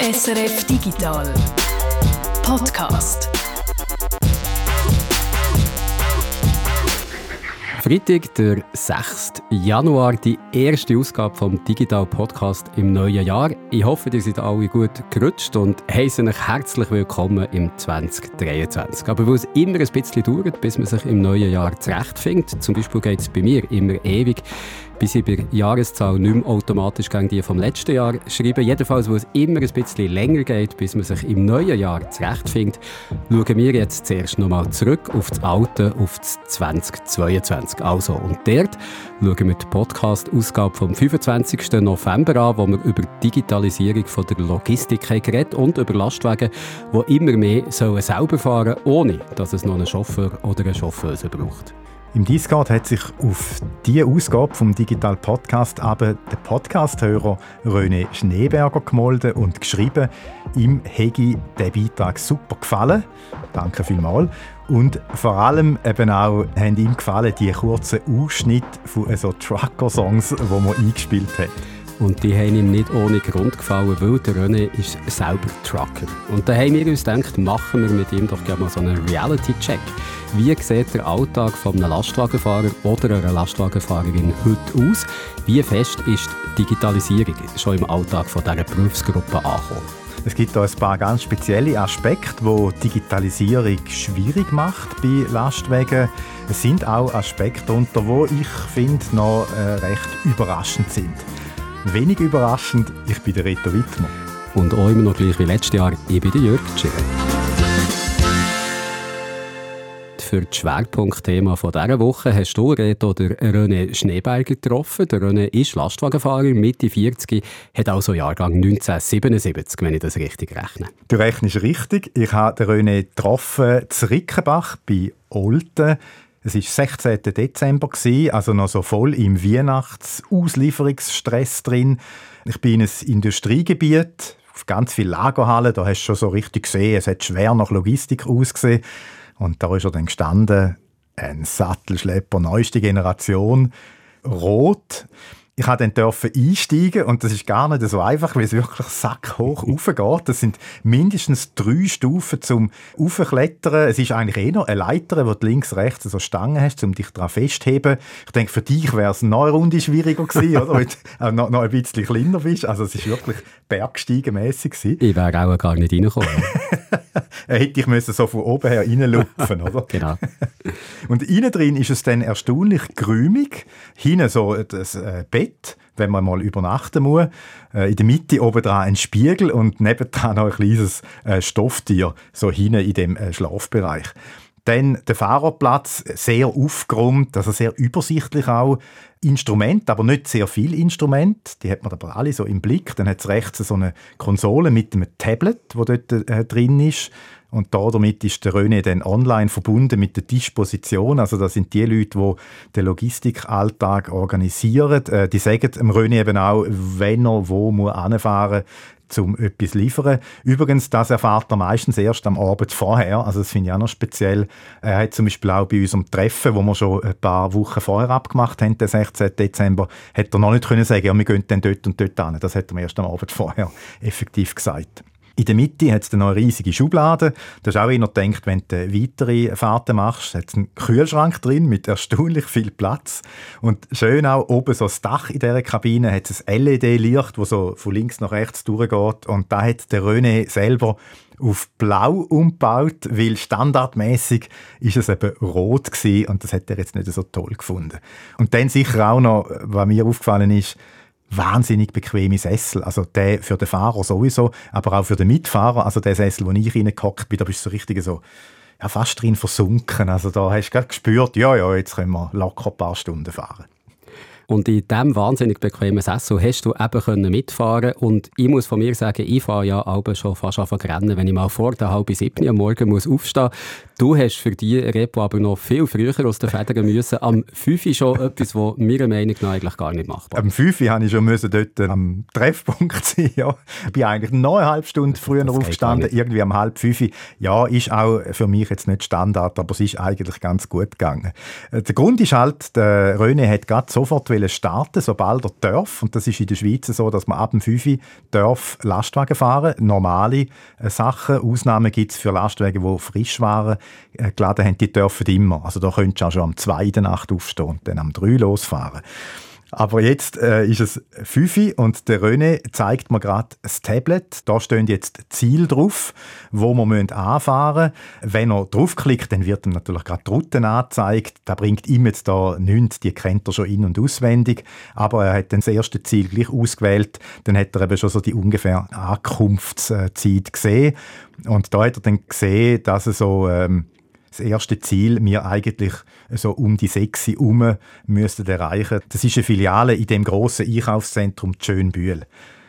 SRF Digital Podcast. Freitag, der 6. Januar, die erste Ausgabe vom Digital Podcast im neuen Jahr. Ich hoffe, ihr seid alle gut gerutscht und heiße euch herzlich willkommen im 2023. Aber weil es immer ein bisschen dauert, bis man sich im neuen Jahr zurechtfindet, zum Beispiel geht es bei mir immer ewig, bis ich bei der Jahreszahl nicht mehr automatisch gegen die vom letzten Jahr schreibe. Jedenfalls, wo es immer ein bisschen länger geht, bis man sich im neuen Jahr zurechtfindet, schauen wir jetzt zuerst nochmal zurück auf das Alte, auf das 2022. Also, und dort schauen wir die Podcast-Ausgabe vom 25. November an, wo wir über die Digitalisierung von der Logistik geredet und über Lastwagen, die immer mehr sollen selber fahren ohne dass es noch einen Chauffeur oder eine Chauffeuse braucht. Im Discord hat sich auf diese Ausgabe vom Digital Podcast aber der Podcasthörer René Schneeberger gemolden und geschrieben, ihm hätte der Beitrag super gefallen. Danke vielmals. Und vor allem eben auch haben ihm gefallen die kurzen Ausschnitte von so Trucker-Songs, die man eingespielt hat. Und die haben ihm nicht ohne Grund gefallen, weil der René ist selber Trucker. Und da haben wir uns gedacht, machen wir mit ihm doch gerne mal so einen Reality-Check. Wie sieht der Alltag von einem Lastwagenfahrer oder einer Lastwagenfahrerin heute aus? Wie fest ist die Digitalisierung schon im Alltag von dieser Berufsgruppe angekommen? Es gibt da ein paar ganz spezielle Aspekte, wo Digitalisierung schwierig macht bei Lastwagen. Es sind auch Aspekte darunter, wo ich finde noch äh, recht überraschend sind. Wenig überraschend, ich bin der Reto Wittmer. Und auch immer noch gleich wie letztes Jahr, ich bin der Jörg Schirr. Für das Schwerpunktthema dieser Woche hast du, Reto, der René Schneeberger getroffen. Der René ist Lastwagenfahrer, Mitte 40, hat also Jahrgang 1977, wenn ich das richtig rechne. Du rechnest richtig. Ich habe den René getroffen zu Rickenbach bei Olten. Es war 16. Dezember, also noch so voll im Weihnachts-Auslieferungsstress drin. Ich bin in einem Industriegebiet, auf ganz viele Lagerhallen, da hast du schon so richtig gesehen, es hat schwer nach Logistik ausgesehen. Und da ist er dann gestanden, ein Sattelschlepper neueste Generation, rot. Ich durfte dann einsteigen und das ist gar nicht so einfach, weil es wirklich sackhoch raufgeht. Das sind mindestens drei Stufen zum Aufklettern. Es ist eigentlich eh noch eine Leiter, wo du links, rechts so Stangen hast, um dich daran festzuheben. Ich denke, für dich wäre es noch eine Runde schwieriger gewesen, oder? Weil du noch, noch ein bisschen kleiner bist. Also es ist wirklich bergsteigenmässig gewesen. Ich wäre auch gar nicht reingekommen. hätte ich müssen so von oben her reinlupfen, oder? genau. Und innen drin ist es dann erstaunlich grümig. Hinten so das äh, Bett, wenn man mal übernachten muss. Äh, in der Mitte oben dran ein Spiegel und nebendran noch ein kleines äh, Stofftier, so hinten in dem Schlafbereich. Dann der Fahrerplatz, sehr aufgeräumt, also sehr übersichtlich auch. Instrument, aber nicht sehr viel Instrument. Die hat man aber alle so im Blick. Dann hat es rechts so eine Konsole mit einem Tablet, wo dort äh, drin ist. Und da damit ist der René dann online verbunden mit der Disposition. Also das sind die Leute, die den Logistikalltag organisieren. Äh, die sagen dem René eben auch, wenn er wo muss anfahren um etwas liefern. Übrigens, das erfahrt er meistens erst am Abend vorher. Also das finde ich auch noch speziell. Er hat zum Beispiel auch bei unserem Treffen, wo wir schon ein paar Wochen vorher abgemacht haben, den 16. Dezember, hat er noch nicht können sagen, ja, wir gehen dann dort und dort hin. Das hat er mir erst am Abend vorher effektiv gesagt. In der Mitte hat es noch eine riesige Schublade. Da hast auch einer gedacht, wenn du weitere Fahrten machst, hat es einen Kühlschrank drin mit erstaunlich viel Platz. Und schön auch oben so das Dach in dieser Kabine hat es ein LED-Licht, das so von links nach rechts durchgeht. Und da hat der René selber auf blau umgebaut, weil standardmäßig ist es eben rot gewesen und das hat er jetzt nicht so toll gefunden. Und dann sicher auch noch, was mir aufgefallen ist, wahnsinnig bequeme Sessel. Also der für den Fahrer sowieso, aber auch für den Mitfahrer. Also der Sessel, wo ich reingehockt bin, da bist du so richtig so ja, fast drin versunken. Also da hast du gerade gespürt, ja, ja, jetzt können wir locker ein paar Stunden fahren. Und in diesem wahnsinnig bequemen Sessel hast du eben können mitfahren Und ich muss von mir sagen, ich fahre ja auch schon fast auf rennen, wenn ich mal vor der halben siebten am Morgen muss aufstehen Du hast für die Repo aber noch viel früher aus den Federn müssen. Am 5 schon etwas, was meiner Meinung nach eigentlich gar nicht machbar Am 5 musste ich schon müssen dort am Treffpunkt sein. Ja. Ich bin eigentlich noch eine halbe Stunde früher aufgestanden, irgendwie am halb 5. Ja, ist auch für mich jetzt nicht Standard, aber es ist eigentlich ganz gut gegangen. Äh, der Grund ist halt, der Röne hat gerade sofort wollte starten, sobald er darf. Und das ist in der Schweiz so, dass man ab dem 5 Uhr darf Lastwagen fahren Normale äh, Sachen. Ausnahmen gibt es für Lastwagen, die Frischwaren äh, geladen haben, die dürfen immer. Also da könntest du auch schon am 2 in der Nacht aufstehen und dann am 3 losfahren. Aber jetzt äh, ist es 5 und der René zeigt mir gerade das Tablet. Da stehen jetzt Ziel drauf, wo wir anfahren müssen. Wenn er draufklickt, dann wird ihm natürlich gerade die Route angezeigt. Da bringt ihm jetzt da nichts, die kennt er schon in- und auswendig. Aber er hat dann das erste Ziel gleich ausgewählt. Dann hat er eben schon so die ungefähr Ankunftszeit gesehen. Und da hat er dann gesehen, dass er so... Ähm, das erste Ziel wir eigentlich so um die sechs herum müssten erreichen. Das ist eine Filiale in dem grossen Einkaufszentrum Schönbühl.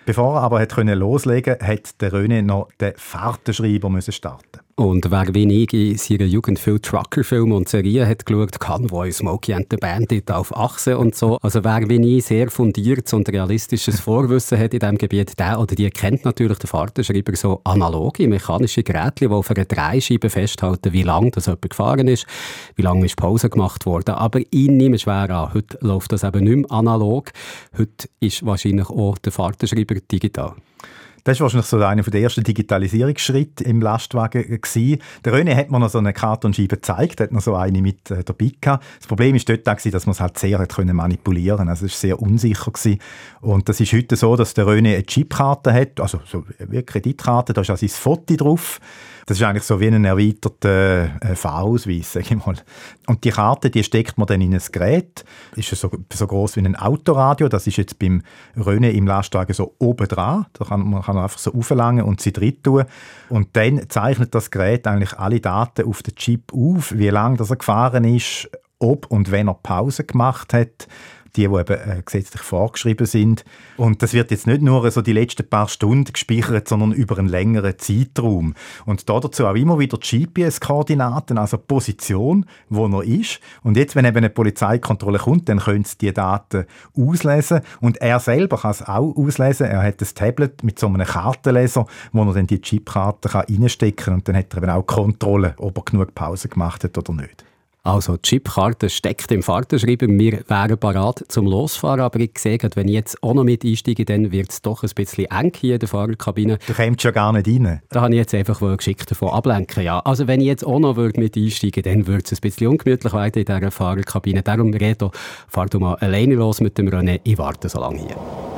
Bevor er aber loslegen konnte, hat der René noch den Fahrtenschreiber starten und wer wie ich in seiner Jugend viel Trucker-Filme und Serien hat geschaut, Convoy, Smokey and the Bandit auf Achse und so. Also wer wie ich sehr fundiertes und realistisches Vorwissen hat in diesem Gebiet, der oder die kennt natürlich den Fahrtenschreiber so analoge, mechanische Geräte, die auf einer Dreischeibe festhalten, wie lange das jemand gefahren ist, wie lange ist Pause gemacht worden. Aber ich nehme schwer an, heute läuft das eben nicht mehr analog. Heute ist wahrscheinlich auch der Fahrtenschreiber digital. Das war wahrscheinlich so einer der ersten Digitalisierungsschritte im Lastwagen. Gewesen. Der René hat mir noch so eine Kartonscheibe gezeigt, hat noch so eine mit äh, dabei gehabt. Das Problem war dort, dass man es halt sehr können manipulieren Also es war sehr unsicher. Gewesen. Und das ist heute so, dass der René eine Chipkarte hat, also so eine Kreditkarte, da ist auch sein Foto drauf. Das ist eigentlich so wie ein erweiterter äh, Fahrausweis, sage ich mal. Und die Karte, die steckt man dann in ein Gerät. Ist so, so groß wie ein Autoradio. Das ist jetzt beim René im Lastwagen so oben dran. Da kann man kann einfach so auflangen und sie drin tun. Und dann zeichnet das Gerät eigentlich alle Daten auf den Chip auf, wie lange er gefahren ist, ob und wenn er Pause gemacht hat die, die eben äh, gesetzlich vorgeschrieben sind. Und das wird jetzt nicht nur so die letzten paar Stunden gespeichert, sondern über einen längeren Zeitraum. Und da dazu auch immer wieder GPS-Koordinaten, also Position, wo er ist. Und jetzt, wenn eben eine Polizeikontrolle kommt, dann können sie die Daten auslesen. Und er selber kann es auch auslesen. Er hat ein Tablet mit so einem Kartenleser, wo er dann die Chipkarte reinstecken kann. Und dann hat er eben auch Kontrolle, ob er genug Pause gemacht hat oder nicht. Also die Chipkarte steckt im Fahrtenschreiber. Wir wären parat zum Losfahren, aber ich sehe, wenn ich jetzt auch noch mit einsteige, dann wird es doch ein bisschen eng hier in der Fahrerkabine. Du kommst ja gar nicht rein. Da habe ich jetzt einfach geschickt davon ablenken. Ja. Also wenn ich jetzt auch noch mit einsteigen dann würde es ein bisschen ungemütlich werden in dieser Fahrerkabine. Darum, Reto, fahr du mal alleine los mit dem René. Ich warte so lange hier.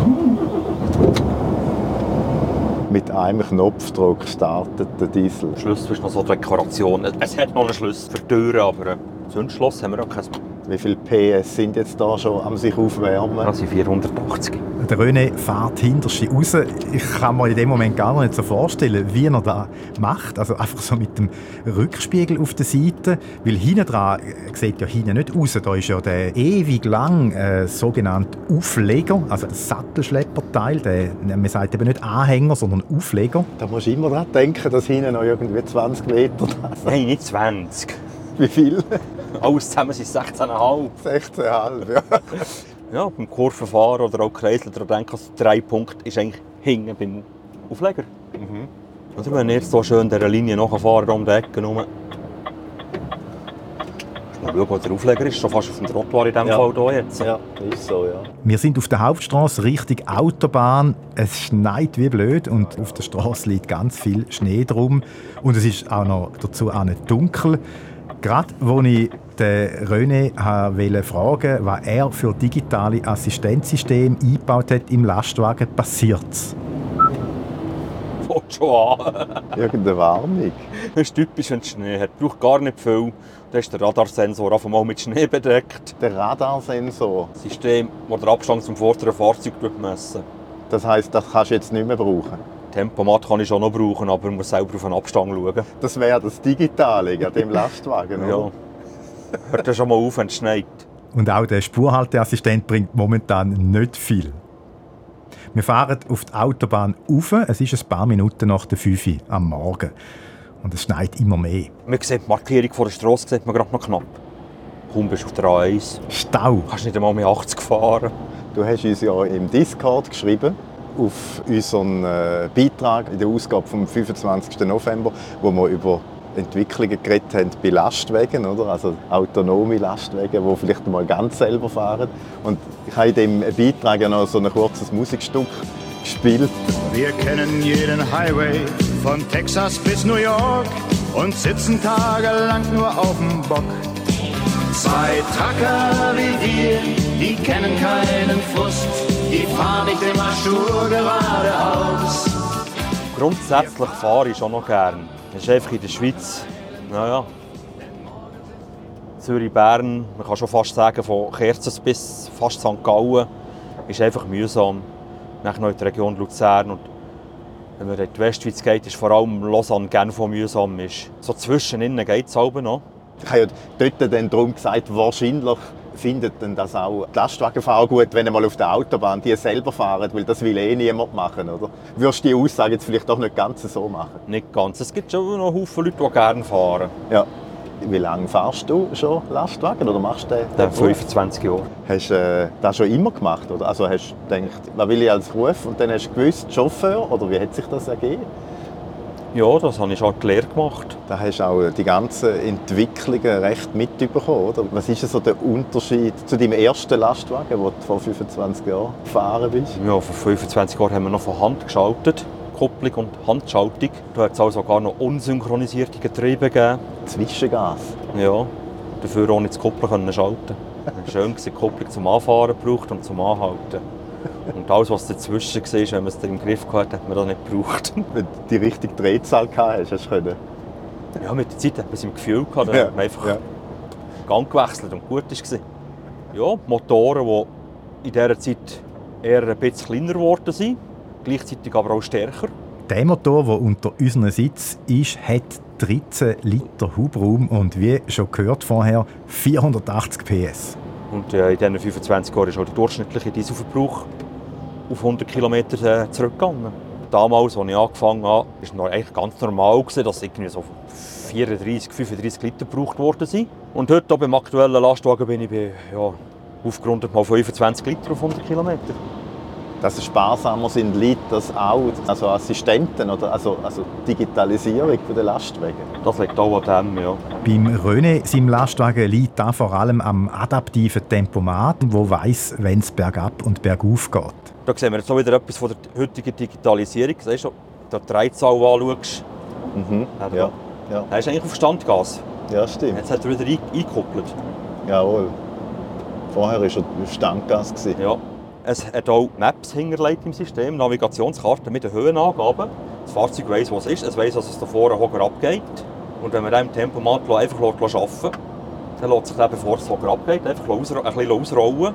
Mit einem Knopfdruck startet der Diesel. Schlüssel ist noch so eine Dekoration. Es hat noch einen Schlüssel für die Türen, aber Zündschloss haben wir auch kein. Wie viele PS sind jetzt da schon am sich aufwärmen? Das sind 480. Der René fährt hinterste raus. Ich kann mir in dem Moment gar nicht so vorstellen, wie er das macht. Also einfach so mit dem Rückspiegel auf der Seite. Weil hinten dran sieht ja hinten nicht raus. Da ist ja der ewig lang äh, sogenannte Aufleger, also das Sattelschlepperteil. Der, man sagt eben nicht Anhänger, sondern Aufleger. Da musst du immer daran denken, dass hinten noch irgendwie 20 Meter da sind. Nein, nicht 20. Wie viel? Alles zusammen sind 16,5. 16,5, ja. ja, beim Kurvenfahren oder auch Kreisel daran denken, dass der drei Punkt ist eigentlich hinten beim Aufleger. Mhm. Also wenn ich jetzt hier schön dieser Linie nachfahren, um die Ecke herum. Mal schauen, wo der Aufleger ist. Schon fast auf dem Trottoir in diesem ja. Fall hier jetzt. Ja, ist so, ja. Wir sind auf der Hauptstraße Richtung Autobahn. Es schneit wie blöd und auf der Straße liegt ganz viel Schnee drum. Und es ist auch noch dazu auch nicht dunkel. Gerade als ich den René wollte fragen was er für digitale Assistenzsysteme eingebaut hat im Lastwagen, passiert es. Fängt schon an. Irgendeine Warnung. Das ist typisch, wenn es Schnee hat. Braucht gar nicht viel. Da ist der Radarsensor einfach mal mit Schnee bedeckt. Der Radarsensor? Das System, das den Abstand zum vorderen Fahrzeug messen Das heisst, das kannst du jetzt nicht mehr brauchen? Tempomat kann ich schon noch brauchen, aber ich muss selber auf den Abstand schauen. Das wäre das Digitale an dem Lastwagen, oder? Ja. Hört ja schon mal auf, wenn es schneit. Und auch der Spurhalteassistent bringt momentan nicht viel. Wir fahren auf die Autobahn rauf. Es ist ein paar Minuten nach der 5 Uhr am Morgen. Und es schneit immer mehr. Man sieht die Markierung vor der Straße sieht man gerade noch knapp. Kaum bist du auf der A1. Stau. Du kannst nicht einmal mit 80 fahren. Du hast uns ja im Discord geschrieben, auf unseren äh, Beitrag in der Ausgabe vom 25. November, wo wir über Entwicklungen geredet haben bei Lastwagen, oder? also autonome Lastwagen, die vielleicht mal ganz selber fahren. Und ich habe in dem Beitrag ja noch so ein kurzes Musikstück gespielt. Wir kennen jeden Highway von Texas bis New York und sitzen tagelang nur auf dem Bock. Zwei Tracker wie wir, die kennen keinen Frust, die fahren nicht immer geradeaus. Grundsätzlich fahre ich schon noch gern. Das ist einfach in der Schweiz, naja, Zürich-Bern, man kann schon fast sagen, von Kerzers bis fast St. Gallen, ist einfach mühsam. Nachher noch in der Region Luzern und wenn man in die Westschweiz geht, ist vor allem Lausanne Genf, wo mühsam ist. So zwischeninnen geht es noch. Ich habe ja dort dann darum gesagt, wahrscheinlich findet denn das auch die Lastwagenfahrer gut, wenn einmal auf der Autobahn die selber fahren, weil das will eh niemand machen, oder? Würdest du die Aussage jetzt vielleicht doch nicht ganz so machen? Nicht ganz. Es gibt schon noch Haufen Leute, die gerne fahren. Ja. Wie lange fahrst du schon Lastwagen oder machst du den? Der 25 Jahre. Hast du äh, das schon immer gemacht? Oder? Also hast du gedacht, was will ich als Beruf? Und dann hast du gewusst, Chauffeur? Oder wie hat sich das ergeben? Ja, das habe ich die Lehre gemacht. Da hast du auch die ganzen Entwicklungen recht mitbekommen, oder? Was ist so der Unterschied zu deinem ersten Lastwagen, den du vor 25 Jahren gefahren bist? Ja, vor 25 Jahren haben wir noch von Hand geschaltet. Kupplung und Handschaltung. Da hat es auch sogar noch unsynchronisierte Getriebe gegeben. Zwischengas. Ja, dafür ohne zu Kuppeln können schalten. Schön war die Kupplung zum Anfahren und zum Anhalten. Und alles, was dazwischen war, wenn man es im Griff hatte, hat man das nicht gebraucht. Wenn du die richtige Drehzahl gehabt hast, hast du können. Ja, mit der Zeit hat man es im Gefühl gehabt, da Ja, hat man einfach ja. Gang gewechselt und gut war. Ja, Motoren, die in dieser Zeit eher ein bisschen kleiner geworden sind, gleichzeitig aber auch stärker. Der Motor, der unter unserem Sitz ist, hat 13 Liter Hubraum und wie schon gehört vorher 480 PS. Und äh, in diesen 25 Jahren ist auch der durchschnittliche Dieselverbrauch auf 100 km äh, zurückgegangen. Damals, als ich angefangen habe, war es noch eigentlich ganz normal, gewesen, dass irgendwie so 34, 35 Liter gebraucht worden sind. Und heute, beim aktuellen Lastwagen, bin ich bei, ja, aufgerundet mal 25 Liter auf 100 km. Dass es sparsamer sind, liegt das auch, also Assistenten oder also, also Digitalisierung der Lastwagen. Das liegt auch an dem, ja. Beim René, seinem Lastwagen, liegt da vor allem am adaptiven Tempomat, wo weiß, wenn es bergab und bergauf geht. Da sehen wir jetzt auch wieder etwas von der heutigen Digitalisierung. Siehst du, du die Drehzahl anschaust, Mhm. Ja, ja, er ist eigentlich auf Standgas. ja, stimmt. Jetzt hat er wieder ein- eingekuppelt. Jawohl. Vorher war er auf Standgas. Ja. Es hat auch Maps hinterlegt im System, Navigationskarten mit den Höhenangaben. Das Fahrzeug weiss, was es ist, es weiss, dass es da vorne hoch abgeht. Und wenn man im Tempomat einfach arbeiten dann lässt sich dann, bevor es hoch abgeht, einfach ein bisschen ausrollen,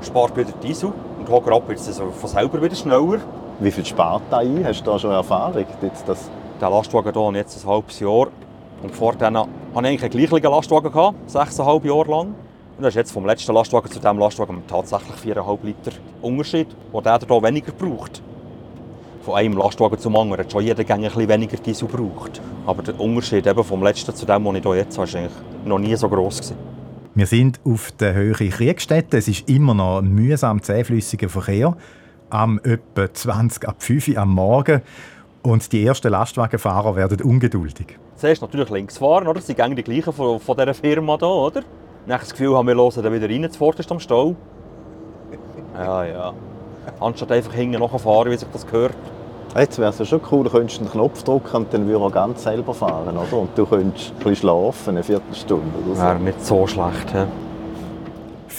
spart wieder Diesel hoch ab wird es von selber wieder schneller. Wie viel spart da ein? Hast du da schon Erfahrung? Jetzt das Den Lastwagen hier jetzt ein halbes Jahr. Und vor dann hatte ich eigentlich einen gleichen Lastwagen, gehabt, sechseinhalb Jahre lang. Und das ist jetzt vom letzten Lastwagen zu diesem Lastwagen tatsächlich 4,5 Liter Unterschied, den der hier weniger braucht. Von einem Lastwagen zum anderen hat schon jeder Gang ein bisschen weniger Diesel gebraucht. Aber der Unterschied eben vom letzten zu dem, den ich hier jetzt habe, ist eigentlich noch nie so gross gewesen. Wir sind auf der Höhe Kriegstätte. Es ist immer noch ein mühsam zähflüssiger Verkehr. Am etwa 20 ab 5 Uhr am Morgen. Und die ersten Lastwagenfahrer werden ungeduldig. Zuerst natürlich links fahren, oder? Sie gehen die gleichen von, von dieser Firma hier, oder? Dann das Gefühl haben, wir hören dann wieder rein, zuvorderst am Stau. Ja, ja. Anstatt einfach hinten nachfahren, wie sich das gehört. Jetzt wäre es schon cool, du könntest einen Knopf drücken und dann würde er ganz selber fahren, oder? Und du könntest ein bisschen schlafen, eine Viertelstunde oder so. Wäre nicht so schlecht. He?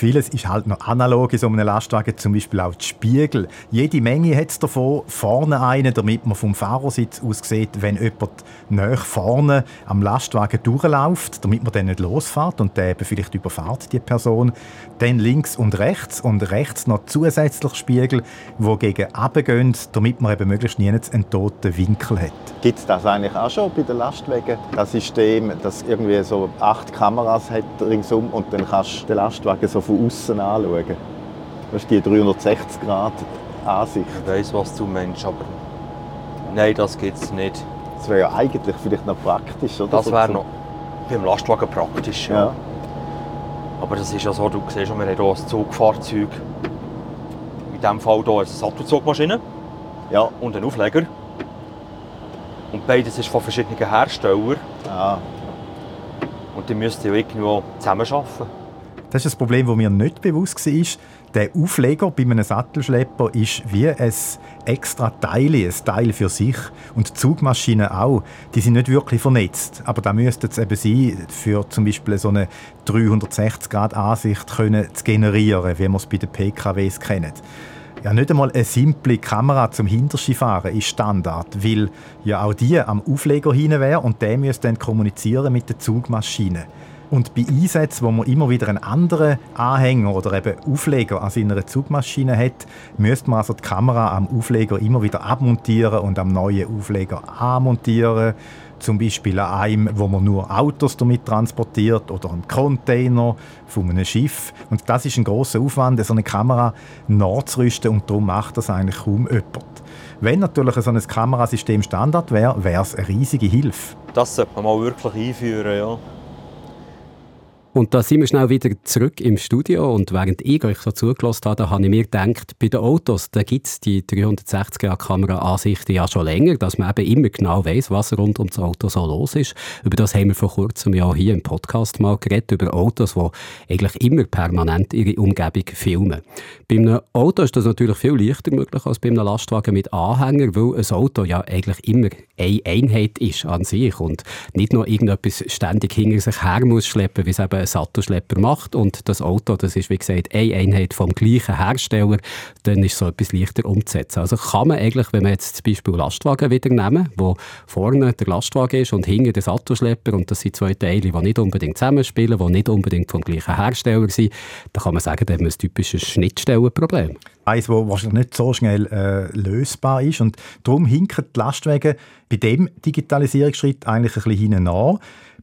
Vieles ist halt noch analog in so einem Lastwagen, zum Beispiel auch die Spiegel. Jede Menge hat es davon, vorne einen, damit man vom Fahrersitz aus sieht, wenn jemand näher vorne am Lastwagen durchläuft, damit man dann nicht losfährt und der eben vielleicht überfahrt die Person. Dann links und rechts und rechts noch zusätzlich Spiegel, die gegen runter gehen, damit man eben möglichst nie einen toten Winkel hat. Gibt es das eigentlich auch schon bei den Lastwagen? Das System, das irgendwie so acht Kameras hat ringsum und dann kannst du den Lastwagen so von außen anschauen. Das ist die 360-Grad-Ansicht. Ich weiss, was du meinst, aber nein, das gibt es nicht. Das wäre ja eigentlich vielleicht noch praktisch, oder? Das wäre noch beim Lastwagen praktisch. Ja. Ja. Aber das ist ja so, du siehst, schon, wir haben hier ein Zugfahrzeug. In diesem Fall hier eine Sattelzugmaschine ja. und einen Aufleger. Und beides ist von verschiedenen Herstellern. Ah, Und die müssten ja irgendwo zusammenarbeiten. Das ist ein Problem, das mir nicht bewusst war. Der Aufleger bei einem Sattelschlepper ist wie ein extra Teil, ein Teil für sich. Und die Zugmaschinen auch. Die sind nicht wirklich vernetzt. Aber da müsste es eben sein, für zum Beispiel so eine 360-Grad-Ansicht können zu generieren, wie wir es bei den PKWs kennen. Ja, nicht einmal eine simple Kamera zum Hinterskifahren ist Standard, weil ja auch die am Aufleger hin wäre und der müsste dann kommunizieren mit der Zugmaschine. Und bei Einsätzen, wo man immer wieder einen anderen Anhänger oder eben Aufleger an seiner Zugmaschine hat, müsste man also die Kamera am Aufleger immer wieder abmontieren und am neuen Aufleger anmontieren. Zum Beispiel an einem, wo man nur Autos damit transportiert oder einen Container von einem Schiff. Und das ist ein großer Aufwand, so eine Kamera nachzurüsten und darum macht das eigentlich kaum jemand. Wenn natürlich so ein Kamerasystem Standard wäre, wäre es eine riesige Hilfe. Das sollte man mal wirklich einführen, ja. Und da sind wir schnell wieder zurück im Studio und während ich euch so zugelassen habe, habe ich mir gedacht, bei den Autos, da gibt es die 360-Grad-Kamera-Ansichten ja schon länger, dass man eben immer genau weiß, was rund um das Auto so los ist. Über das haben wir vor kurzem ja hier im Podcast mal geredet, über Autos, die eigentlich immer permanent ihre Umgebung filmen. Bei einem Auto ist das natürlich viel leichter möglich als bei einem Lastwagen mit Anhänger, weil ein Auto ja eigentlich immer eine Einheit ist an sich und nicht nur irgendetwas ständig hinter sich her muss schleppen, wie es eben ein Sattelschlepper macht und das Auto, das ist wie gesagt eine Einheit vom gleichen Hersteller, dann ist so etwas leichter umzusetzen. Also kann man eigentlich, wenn wir jetzt zum Beispiel Lastwagen wieder nehmen, wo vorne der Lastwagen ist und hinten der Sattelschlepper und das sind zwei Teile, die nicht unbedingt zusammenspielen, die nicht unbedingt vom gleichen Hersteller sind, dann kann man sagen, da haben wir ein typisches Schnittstellenproblem. Eines, das wahrscheinlich nicht so schnell äh, lösbar ist. Und darum hinken die Lastwagen bei dem Digitalisierungsschritt eigentlich ein bisschen hinten.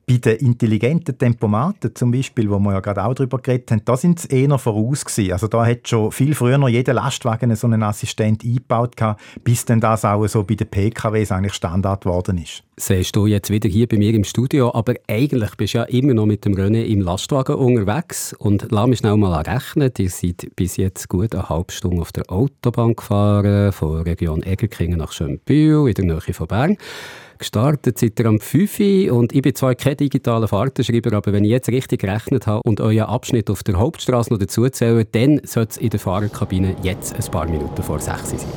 Bei den intelligenten Tempomaten zum Beispiel, wo wir ja gerade auch darüber geredet haben, da sind sie eher voraus gewesen. Also da hat schon viel früher noch jeder Lastwagen so einen Assistent eingebaut gehabt, bis dann das auch so bei den PKWs eigentlich Standard geworden ist. Siehst du jetzt wieder hier bei mir im Studio, aber eigentlich bist du ja immer noch mit dem René im Lastwagen unterwegs und lass mich schnell mal rechnen. Ihr seid bis jetzt gut eine halbe Stunde auf der Autobahn gefahren, von Region Egerkingen nach Schönbühl, in der Nähe von Bern. Gestartet seid ihr am 5 Uhr und ich bin zwar kein digitaler Fahrtenschreiber, aber wenn ich jetzt richtig gerechnet habe und euren Abschnitt auf der Hauptstraße noch dazu zähle, dann sollte es in der Fahrerkabine jetzt ein paar Minuten vor 6 Uhr sein.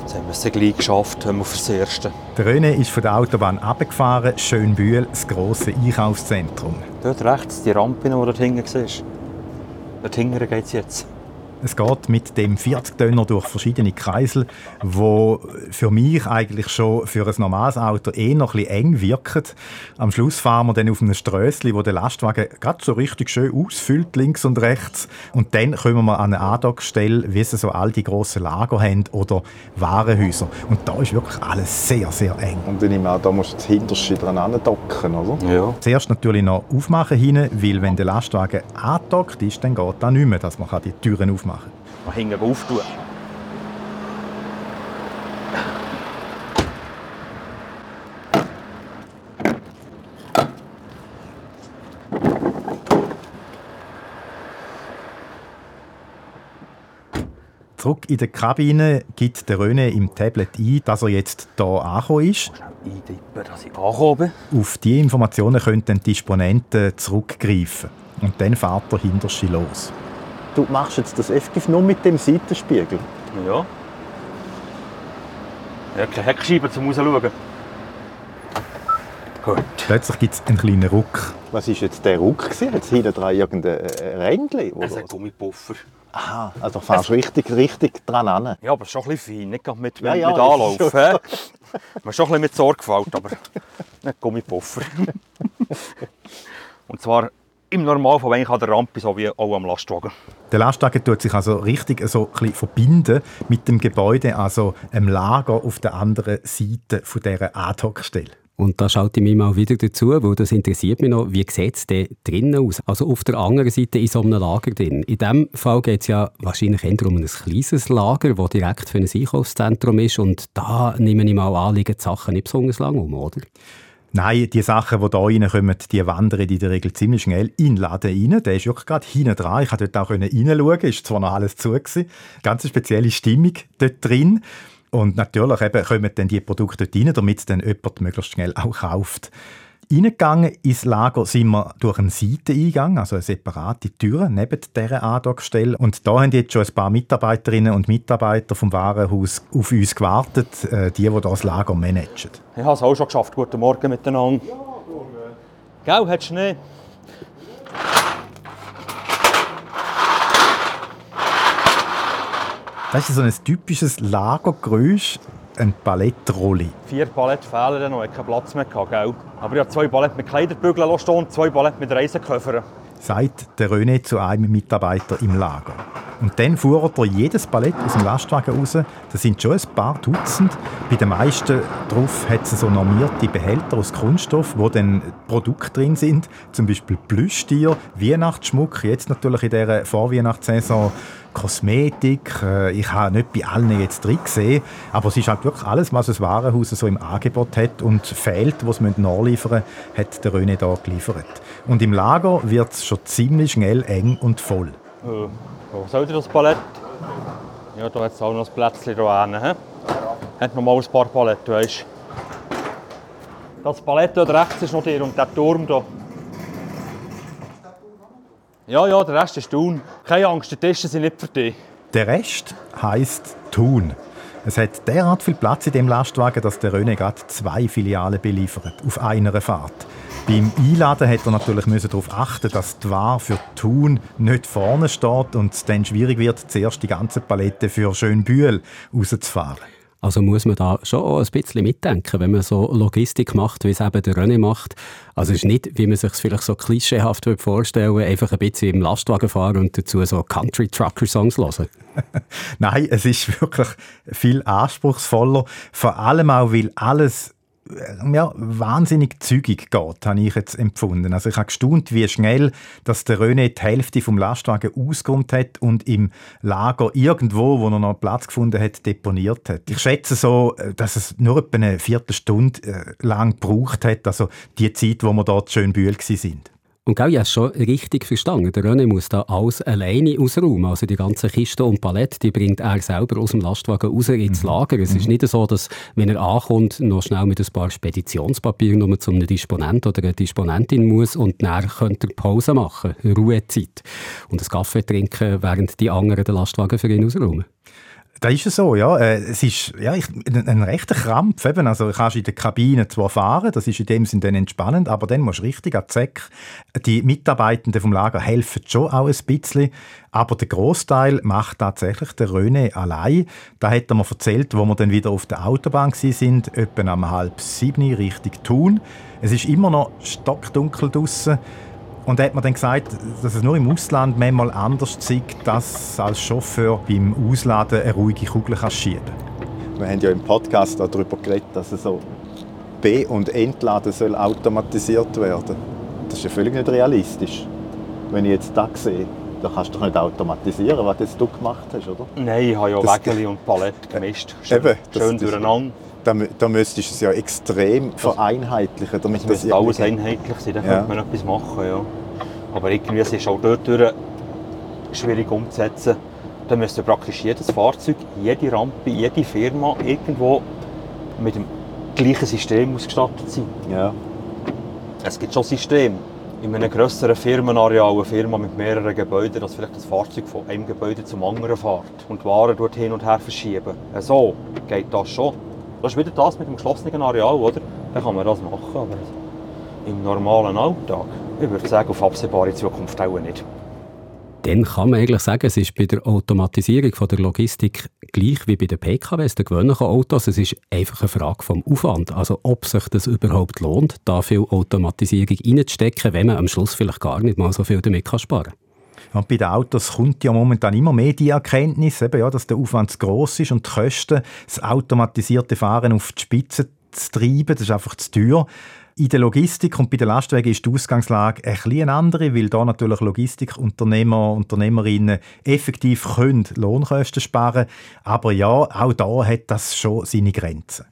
Jetzt haben wir es gleich geschafft, haben wir fürs Erste. Der René ist von der Autobahn abgefahren, Schönbühl, das grosse Einkaufszentrum. Dort rechts, die Rampe, die dort hinten siehst. Dort hinten geht es jetzt. Es geht mit dem 40-Tönner durch verschiedene Kreisel, wo für mich eigentlich schon für ein normales Auto eh noch ein bisschen eng wirken. Am Schluss fahren wir dann auf einem Strössli, wo der Lastwagen gerade so richtig schön ausfüllt, links und rechts. Und dann kommen wir an eine Andockstelle, wie sie so all die grossen Lager haben oder Warenhäuser. Und da ist wirklich alles sehr, sehr eng. und ich nehme an, da musst du das Hinterste dran docken, oder? Ja. Zuerst natürlich noch aufmachen hinten, weil wenn der Lastwagen angedockt ist, dann geht das nicht mehr, dass man die Türen aufmachen kann. Mal hinten auftun. Zurück in der Kabine gibt der René im Tablet ein, dass er jetzt hier angekommen ist. Eintippen, dass ich angekommen. Auf diese Informationen können die Disponenten zurückgreifen. Und dann fährt der Hinterste los. Du machst jetzt das effektiv nur mit dem Seitenspiegel. Ja. Ja, keine Heckscheibe zum Rausschauen. Gut. Plötzlich gibt es einen kleinen Ruck. Was war jetzt der Ruck? gewesen? Hat es hinten dran irgendein äh, Rändchen? Es Oder? hat Gummipuffer. Aha, also fährst du richtig, richtig dran an. Ja, aber schon ein bisschen fein, nicht gerade mit, Ja, mit, ja, mit ist Anlauf. schon-? Man ist schon ein bisschen mit Sorgfalt, aber nicht Gummipuffer. Und zwar im Normalfall eigentlich an der Rampe, so wie auch am Lastwagen. Der Lastwagen tut sich also richtig so ein bisschen verbinden mit dem Gebäude, also einem Lager auf der anderen Seite von dieser Ad-Hoc-Stelle. Und da schalte ich mich mal wieder dazu, weil das interessiert mich noch, wie sieht es denn drinnen aus? Also auf der anderen Seite in so einem Lager drin. In diesem Fall geht es ja wahrscheinlich eher um ein kleines Lager, das direkt für ein Einkaufszentrum ist und da nehme ich mal an, liegen die Sachen nicht besonders lang um, oder? Nein, die Sachen, die hier reinkommen, die wandern in der Regel ziemlich schnell in den Laden rein. Der ist wirklich gerade hinten dran. Ich konnte dort auch reinschauen. Ist zwar noch alles zu. Gewesen. Ganz spezielle Stimmung dort drin. Und natürlich eben kommen dann die Produkte dort rein, damit dann jemand möglichst schnell auch kauft. Reingegangen ins Lager sind wir durch einen Seiteneingang, also eine separate Tür neben dieser Andockstelle. Und da haben jetzt schon ein paar Mitarbeiterinnen und Mitarbeiter vom Warenhaus auf uns gewartet, äh, die, die das Lager managen. Ich habe es auch schon geschafft. Guten Morgen miteinander. Gell, hat Schnee? Das ist so ein typisches Lagergeräusch, ein Palettrolli. Vier Paletten fehlen noch, ich hatte keinen Platz mehr, gehabt, gell? Aber ich habe zwei Paletten mit Kleiderbügeln stehen und zwei Paletten mit Reiseköfern. sagt der René zu einem Mitarbeiter im Lager. Und dann fuhr er jedes Palett aus dem Lastwagen raus. Das sind schon ein paar Dutzend. Bei den meisten drauf hat es so normierte Behälter aus Kunststoff, wo dann Produkte drin sind. Zum Beispiel Plüschtier, Weihnachtsschmuck, jetzt natürlich in dieser Vorweihnachtssaison Kosmetik. Äh, Ich habe nicht bei allen jetzt drin gesehen, aber es ist halt wirklich alles, was das Warenhaus so im Angebot hat und fehlt, was sie nachliefern müssen, hat der René da geliefert. Und im Lager wird es schon ziemlich schnell eng und voll. Äh, wo soll das Palett? Ja, da hat es auch noch ein Plätzchen da hinten. he? Hat noch mal ein paar Paletten, weißt. Das Palett dort rechts ist noch dir und der Turm da. Ja, ja, der Rest ist tun. Keine Angst, die Tische sind nicht für dich. Der Rest heisst Thun. Es hat derart viel Platz in dem Lastwagen, dass der René gerade zwei Filialen beliefert, auf einer Fahrt. Beim Einladen hat er natürlich darauf achten, dass die Ware für Thun nicht vorne steht und es dann schwierig wird, zuerst die ganze Palette für Schönbühl rauszufahren. Also muss man da schon auch ein bisschen mitdenken, wenn man so Logistik macht, wie es eben der René macht. Also es ist nicht, wie man sich es vielleicht so klischeehaft vorstellen würde, einfach ein bisschen im Lastwagen fahren und dazu so Country-Trucker-Songs hören. Nein, es ist wirklich viel anspruchsvoller. Vor allem auch, weil alles ja, wahnsinnig zügig geht, habe ich jetzt empfunden. Also ich habe gestaunt, wie schnell dass der René die Hälfte vom Lastwagen ausgeräumt hat und im Lager irgendwo, wo er noch Platz gefunden hat, deponiert hat. Ich schätze so, äh, dass es nur etwa eine Viertelstunde äh, lang gebraucht hat, also die Zeit, wo wir dort schön bühl sind. Und gell, ich habe schon richtig verstanden. Der René muss da alles alleine ausräumen. Also die ganzen Kisten und Palette, die bringt er selber aus dem Lastwagen raus ins Lager. Es ist nicht so, dass, wenn er ankommt, noch schnell mit ein paar Speditionspapieren nur zu einem Disponent oder einer Disponentin muss und dann könnte er Pause machen, Ruhezeit. Und einen Kaffee trinken, während die anderen den Lastwagen für ihn ausräumen. Das ist es so, ja. Äh, Es ist ja, ich, ein, ein rechter Krampf. Eben. Also, du kannst in der Kabine zwar fahren, das ist in dem Sinne dann entspannend, aber dann musst du richtig an Säcke. Die Mitarbeitenden vom Lager helfen schon auch ein bisschen, aber der Großteil macht tatsächlich der René allein. Da hat er mir erzählt, wo wir dann wieder auf der Autobahn sind, etwa um halb sieben Richtung Thun. Es ist immer noch stockdunkel draussen. Und er hat mir dann gesagt, dass es nur im Ausland manchmal anders ist, dass als Chauffeur beim Ausladen eine ruhige Kugel schieben Wir haben ja im Podcast auch darüber geredet, dass es so B- und Entladen soll automatisiert werden. Das ist ja völlig nicht realistisch. Wenn ich jetzt das sehe, dann kannst du doch nicht automatisieren, was jetzt du gemacht hast, oder? Nein, ich habe ja Das- Wägeli und Palette gemischt. Schön, Eben, das- schön das- durcheinander. Da, da müsstest du es ja extrem vereinheitlichen, damit Es das müsste alles einheitlich sein, dann Ja. könnte man etwas machen. Ja. Aber irgendwie es ist auch dort durch schwierig umzusetzen. Da müsste praktisch jedes Fahrzeug, jede Rampe, jede Firma irgendwo mit dem gleichen System ausgestattet sein. Ja. Es gibt schon Systeme. In einem grösseren Firmenareal, eine Firma mit mehreren Gebäuden, dass vielleicht das Fahrzeug von einem Gebäude zum anderen fährt und die Waren dort hin und her verschieben. So geht das schon. Das ist wieder das mit dem geschlossenen Areal, oder? Dann kann man das machen, aber im normalen Alltag, ich würde sagen, auf absehbare Zukunft auch nicht. Dann kann man eigentlich sagen, es ist bei der Automatisierung von der Logistik gleich wie bei den PKWs, den gewöhnlichen Autos. Es ist einfach eine Frage vom Aufwand. Also ob sich das überhaupt lohnt, da viel Automatisierung reinzustecken, wenn man am Schluss vielleicht gar nicht mal so viel damit kann sparen kann. Und bei den Autos kommt ja momentan immer mehr die Erkenntnis, eben, ja, dass der Aufwand zu gross ist und die Kosten, das automatisierte Fahren auf die Spitze zu treiben, das ist einfach zu teuer. In der Logistik und bei den Lastwagen ist die Ausgangslage ein bisschen andere, weil da natürlich Logistikunternehmer, Unternehmerinnen effektiv können Lohnkosten sparen Aber ja, auch da hat das schon seine Grenzen.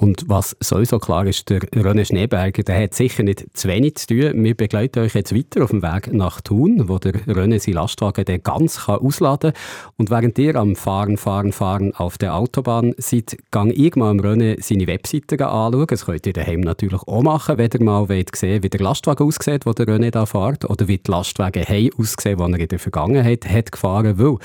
Und was sowieso klar ist, der René Schneeberger, der hat sicher nicht zu wenig zu tun. Wir begleiten euch jetzt weiter auf dem Weg nach Thun, wo der René seinen Lastwagen dann ganz kann ausladen kann. Und während ihr am Fahren, Fahren, Fahren auf der Autobahn seid, gang ich mal am René seine Webseite anschauen. Das könnt ihr daheim natürlich auch machen, wenn ihr mal wollt sehen wie der Lastwagen aussieht, wo der René da fährt, oder wie die Lastwagen haben ausgesehen, die er in der Vergangenheit hat gefahren, weil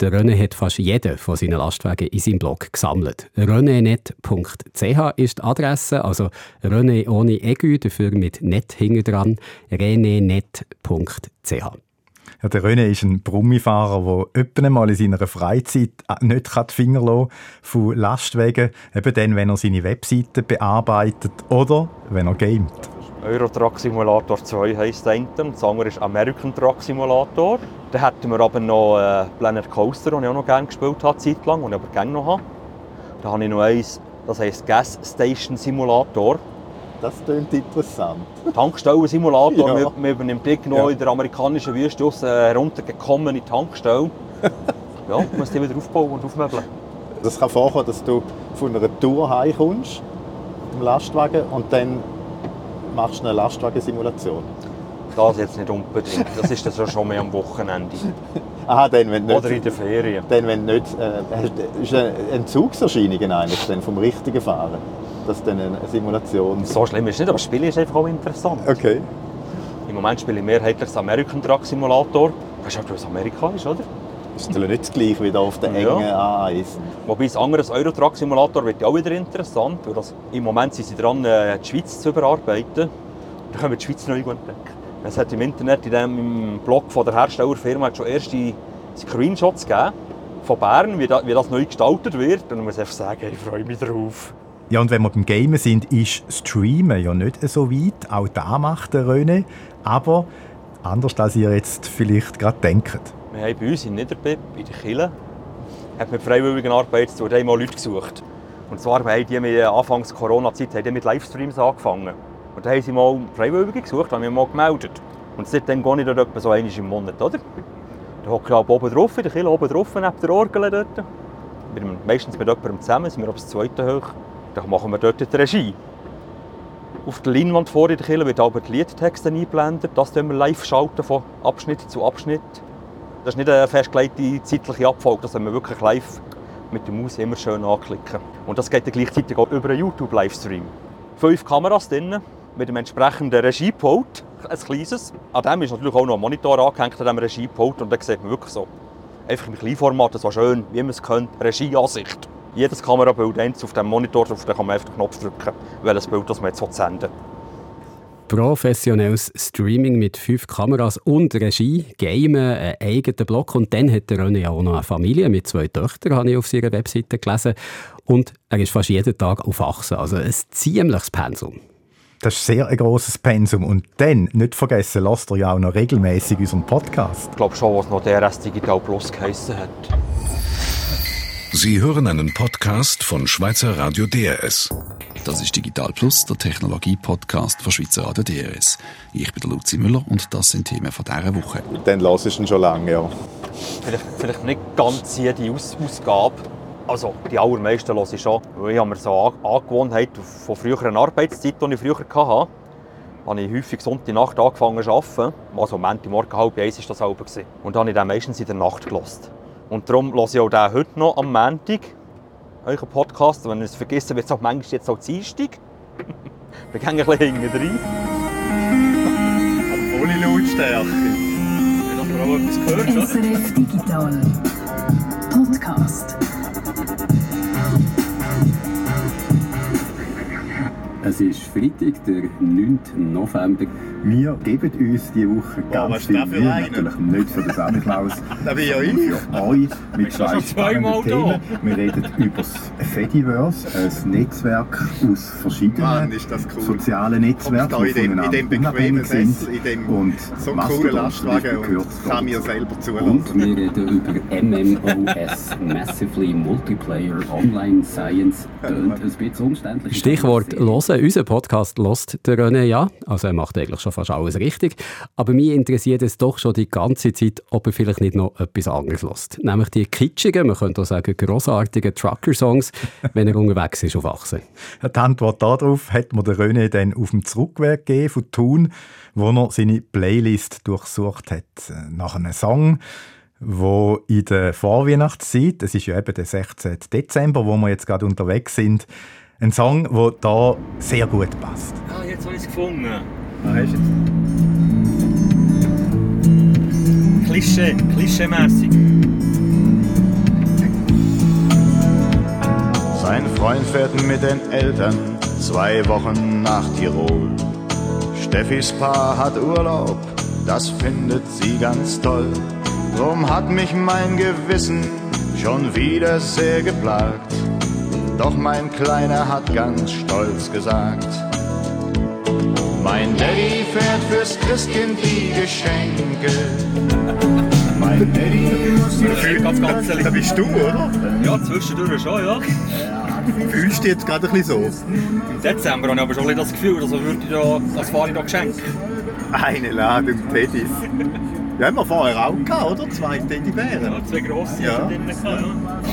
der René hat fast jeden von seinen Lastwagen in seinem Blog gesammelt. renénet.ch ist die Adresse, also René ohne Egü, dafür mit net hinten dran, renénet.ch. Ja, der René ist ein Brummifahrer, der öppen mal in seiner Freizeit nicht die Finger lassen von Lastwagen, eben dann, wenn er seine Webseite bearbeitet oder wenn er gamet. Euro Truck Simulator 2 heisst der eine, das andere ist American Truck Simulator. Dann hätten wir aber noch äh, Planet Coaster, den ich auch noch gerne gespielt habe, zeitlang, und ich aber gerne noch habe. Da habe ich noch eins, das heisst Gas Station Simulator. Das klingt interessant. Tankstellen-Simulator. Ja. Wir, wir übernehmen irgendwo Ja. in der amerikanischen Wüste aus, äh, heruntergekommene Tankstelle. ja, du musst die wieder aufbauen und aufmöbeln. Es kann vorkommen, dass du von einer Tour heimkommst, im Lastwagen, und dann machst du eine Lastwagensimulation. Das jetzt nicht unbedingt. Das ist dann schon mehr am Wochenende. Aha, dann, wenn nicht... Oder in den Ferien. Dann, wenn nicht, äh, ist eine Entzugserscheinung eigentlich dann vom richtigen Fahren. Das ist dann eine Simulation. So schlimm ist es nicht, aber das Spiel ist einfach auch interessant. Okay. Im Moment spiele ich mehrheitlich das American Truck Simulator. Weißt du, auch, was Amerika ist, oder? Ist natürlich nicht das gleiche wie da auf der Ja. engen A1. Wobei das andere, das Euro Truck Simulator, wird ja auch wieder interessant. Weil das, Im Moment sind sie dran, äh, die Schweiz zu überarbeiten. Da können wir die Schweiz neu entdecken. Es hat im Internet, in dem im Blog von der Herstellerfirma, schon erste Screenshots gegeben von Bern, wie, da, wie das neu gestaltet wird. Und ich muss einfach sagen, ich freue mich drauf. Ja, und wenn wir beim Gamen sind, ist Streamen ja nicht so weit. Auch da macht der René. Aber anders als ihr jetzt vielleicht gerade denkt. Wir haben bei uns in Niederbipp, in der Kille, hat mit zu tun, da haben wir Leute gesucht. Und zwar haben die mit Anfangs Corona-Zeit mit Livestreams angefangen. Und da haben sie mal Freiwillige gesucht, haben wir mal gemeldet. Und seitdem gehe ich dort etwa so einmal im Monat, oder? Da hocke ich oben drauf, in der Kille oben drauf, neben der Orgel dort. Dem, meistens mit jemandem zusammen, sind wir auf das zweite hoch. Dann machen wir dort die Regie. Auf der Leinwand vor in der Kille wird aber die Liedtexte eingeblendet. Das schalten wir live schalten von Abschnitt zu Abschnitt. Das ist nicht eine festgelegte zeitliche Abfolge, das können wir wirklich live mit der Maus immer schön anklicken. Und das geht dann gleichzeitig auch über einen YouTube-Livestream. Fünf Kameras drin, mit dem entsprechenden Regiepult, ein kleines. An dem ist natürlich auch noch ein Monitor angehängt, an diesem Regiepult. Und dann sieht man wirklich so, einfach im Kleinformat, so schön, wie man es kennt, Regieansicht. Jedes Kamerabild eins auf dem Monitor drauf, dann kann man einfach den Knopf drücken, welches Bild das man jetzt senden. Professionelles Streaming mit fünf Kameras und Regie, Gamen, einen eigenen Blog. Und dann hat der René ja auch noch eine Familie mit zwei Töchtern, habe ich auf seiner Webseite gelesen. Und er ist fast jeden Tag auf Achsen. Also ein ziemliches Pensum. Das ist sehr ein grosses Pensum. Und dann, nicht vergessen, lasst ihr ja auch noch regelmäßig unseren Podcast. Ich glaube schon, was noch DRS Digital Plus geheissen hat. Sie hören einen Podcast von Schweizer Radio DRS. Das ist Digital Plus, der Technologie-Podcast von Schweizer Radio DRS. Ich bin der Luzi Müller und das sind Themen von dieser Woche. Dann hörst du ihn schon lange, ja. Vielleicht, vielleicht nicht ganz jede Aus Ausgabe. Also die allermeisten höre ich schon. Weil ich habe mir so An Angewohnheit von früheren Arbeitszeiten, die ich früher hatte, habe ich häufig Sonntagnacht angefangen zu arbeiten. Also am Montagmorgen halb eins war das gewesen. Und dann habe ich den meistens in der Nacht gelassen. Und darum höre ich auch den heute noch am Montag, euren Podcast. Wenn ich es vergesse, wird es auch manchmal jetzt auch Dienstag. Wir gehen ein bisschen hinten rein. Ohne Lautstärke. Ich habe auch etwas gehört? SRF Digital Podcast. Es ist Freitag, der 9. November. Wir geben uns diese Woche was ganz ist viel Mühe, natürlich nicht für den Samichlaus, bin ja für euch mit zwei spannenden Themen. Wir reden über das Fediverse, ein Netzwerk aus verschiedenen Mann, ist das cool. sozialen Netzwerken, die dem, in voneinander dem bequemen unabhängig sind. Sessel, in dem Und so coolen Lastwagen und kann mir selber zulassen. Und wir reden über MMOS, Massively Multiplayer Online Science. Tönt ein bisschen umständlich. Stichwort «hören». Unser Podcast «Lost» der René ja. Also er macht eigentlich schon fast alles richtig. Aber mich interessiert es doch schon die ganze Zeit, ob er vielleicht nicht noch etwas anderes lässt. Nämlich die kitschigen, man könnte auch sagen grossartigen Trucker-Songs, wenn er unterwegs ist auf Achse. Die Antwort darauf hat mir der René dann auf dem Zurückweg gegeben von Thun, wo er seine Playlist durchsucht hat. Nach einem Song, wo in der Vorweihnachtszeit, es ist ja eben der 16. Dezember, wo wir jetzt gerade unterwegs sind, ein Song, der da sehr gut passt. Ah, jetzt habe ich es gefunden. Ist jetzt Klischee, klischeemässig. Sein Freund fährt mit den Eltern zwei Wochen nach Tirol. Steffis Paar hat Urlaub, das findet sie ganz toll. Drum hat mich mein Gewissen schon wieder sehr geplagt. Doch mein Kleiner hat ganz stolz gesagt, mein Daddy fährt fürs Christkind die Geschenke. Mein Daddy muss Ganz, ganz Da bist du, oder? Ja, zwischendurch schon, ja. Fühlst du dich jetzt gerade ein bisschen so? Im Dezember habe ich aber schon ein bisschen das Gefühl, dass würde ich da, das fahre ich da Geschenk. Eine Ladung Teddys. Ja, haben wir vorher auch gehabt, oder? Zwei Teddybären. Ja, zwei grosse Ja. ja.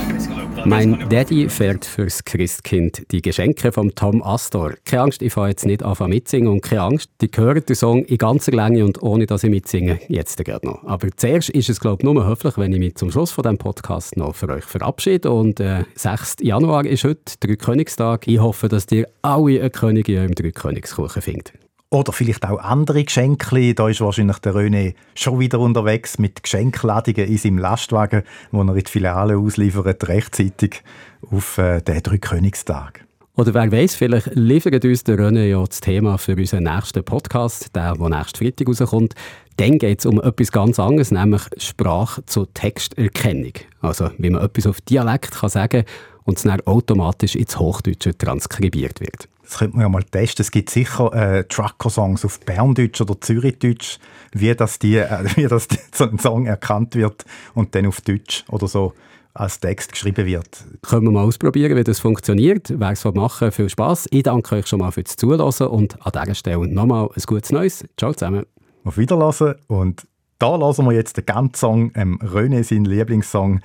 Mein Daddy fährt fürs Christkind die Geschenke von Tom Astor. Keine Angst, ich fange jetzt nicht an mitsingen und keine Angst, die hören den Song in ganzer Länge und ohne dass ich mitsinge, jetzt gerade noch. Aber zuerst ist es, glaube ich, nur höflich, wenn ich mich zum Schluss von diesem Podcast noch für euch verabschiede. Und äh, 6. Januar ist heute Dreikönigstag. Ich hoffe, dass ihr alle eine Königin im Dreikönigskuchen findet. Oder vielleicht auch andere Geschenke. Da ist wahrscheinlich der René schon wieder unterwegs mit Geschenkladungen in seinem Lastwagen, wo er in die Filiale ausliefert, rechtzeitig auf äh, den Dreikönigstag. Oder wer weiß, vielleicht liefert uns der René ja das Thema für unseren nächsten Podcast, der, der nächsten Freitag rauskommt. Dann geht es um etwas ganz anderes, nämlich Sprache zur Texterkennung. Also wie man etwas auf Dialekt kann sagen und es dann automatisch ins Hochdeutsche transkribiert wird. Das könnte man ja mal testen. Es gibt sicher äh, Trucker-Songs auf Berndeutsch oder Zürichdeutsch, wie das, die, äh, wie das die, so ein Song erkannt wird und dann auf Deutsch oder so als Text geschrieben wird. Können wir mal ausprobieren, wie das funktioniert. Wer es machen viel Spass. Ich danke euch schon mal fürs Zuhören und an dieser Stelle nochmal ein gutes Neues. Ciao zusammen. Auf Wiederlassen und da lassen wir jetzt den ganzen Song, ähm, René, seinen Lieblingssong.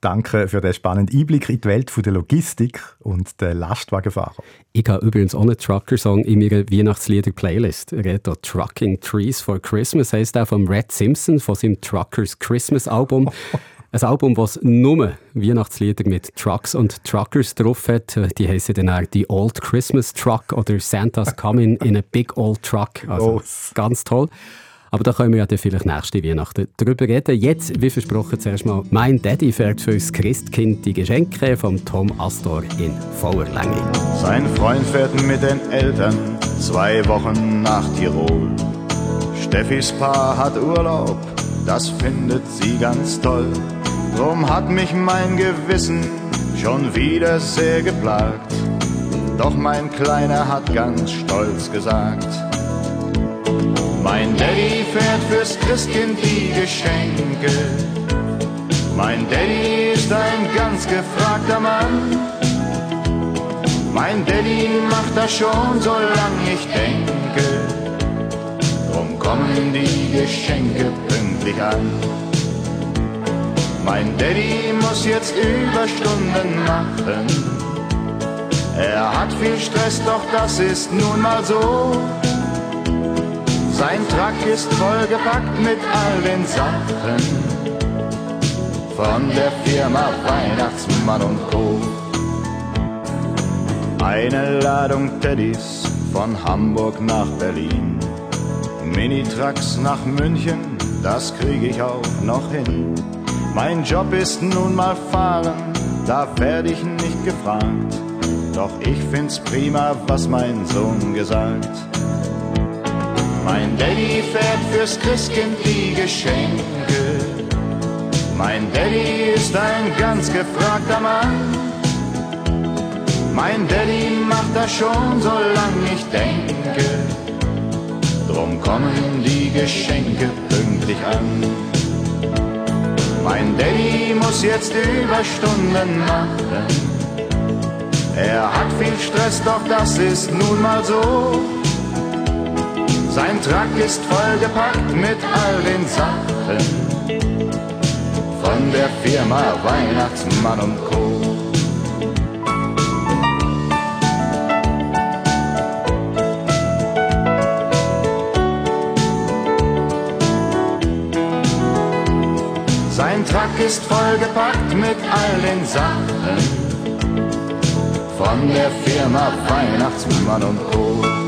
Danke für den spannenden Einblick in die Welt der Logistik und der Lastwagenfahrer. Ich habe übrigens auch einen Trucker-Song in meiner Weihnachtslieder-Playlist. Er hier «Trucking Trees for Christmas» heisst der von Red Simpson, von seinem «Truckers Christmas»-Album. Ein Album, das nur Weihnachtslieder mit Trucks und Truckers drauf hat. Die heißen dann auch «The Old Christmas Truck» oder «Santa's Coming in a Big Old Truck». Also ganz toll. Aber da können wir ja dann vielleicht nächste Weihnachten drüber reden. Jetzt, wie versprochen, zuerst mal «Mein Daddy fährt fürs Christkind die Geschenke» von Tom Astor in voller Länge. Sein Freund fährt mit den Eltern zwei Wochen nach Tirol. Steffis Paar hat Urlaub, das findet sie ganz toll. Drum hat mich mein Gewissen schon wieder sehr geplagt. Doch mein Kleiner hat ganz stolz gesagt, mein Daddy fährt fürs Christkind die Geschenke. Mein Daddy ist ein ganz gefragter Mann. Mein Daddy macht das schon, solange ich denke. Drum kommen die Geschenke pünktlich an. Mein Daddy muss jetzt Überstunden machen. Er hat viel Stress, doch das ist nun mal so. Sein Truck ist vollgepackt mit all den Sachen von der Firma Weihnachtsmann und Co. Eine Ladung Teddys von Hamburg nach Berlin. Minitrucks nach München, das krieg ich auch noch hin. Mein Job ist nun mal fahren, da werd ich nicht gefragt. Doch ich find's prima, was mein Sohn gesagt. Mein Daddy fährt fürs Christkind die Geschenke. Mein Daddy ist ein ganz gefragter Mann. Mein Daddy macht das schon, solange ich denke. Drum kommen die Geschenke pünktlich an. Mein Daddy muss jetzt Überstunden machen. Er hat viel Stress, doch das ist nun mal so. Sein Truck ist vollgepackt mit all den Sachen von der Firma Weihnachtsmann und Co. Sein Truck ist vollgepackt mit all den Sachen von der Firma Weihnachtsmann und Co.